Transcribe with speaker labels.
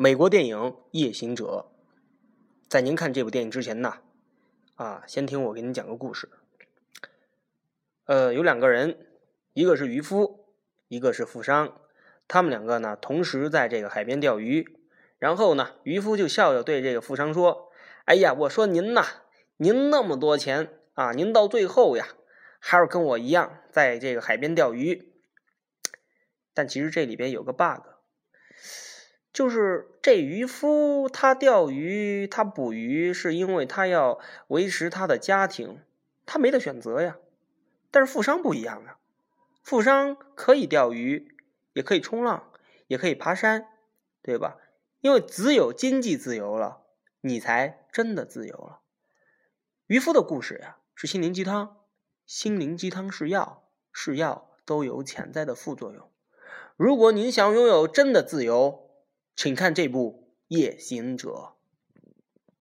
Speaker 1: 美国电影《夜行者》。在您看这部电影之前呢，啊，先听我给您讲个故事。呃，有两个人，一个是渔夫，一个是富商，他们两个呢同时在这个海边钓鱼。然后呢，渔夫就笑笑对这个富商说：“哎呀，我说您呐，您那么多钱啊，您到最后呀，还是跟我一样在这个海边钓鱼。但其实这里边有个 bug，就是这渔夫他钓鱼，他捕鱼是因为他要维持他的家庭，他没得选择呀。”但是富商不一样啊，富商可以钓鱼，也可以冲浪，也可以爬山，对吧？因为只有经济自由了，你才真的自由了。渔夫的故事呀，是心灵鸡汤，心灵鸡汤是药，是药都有潜在的副作用。如果您想拥有真的自由，请看这部《夜行者》。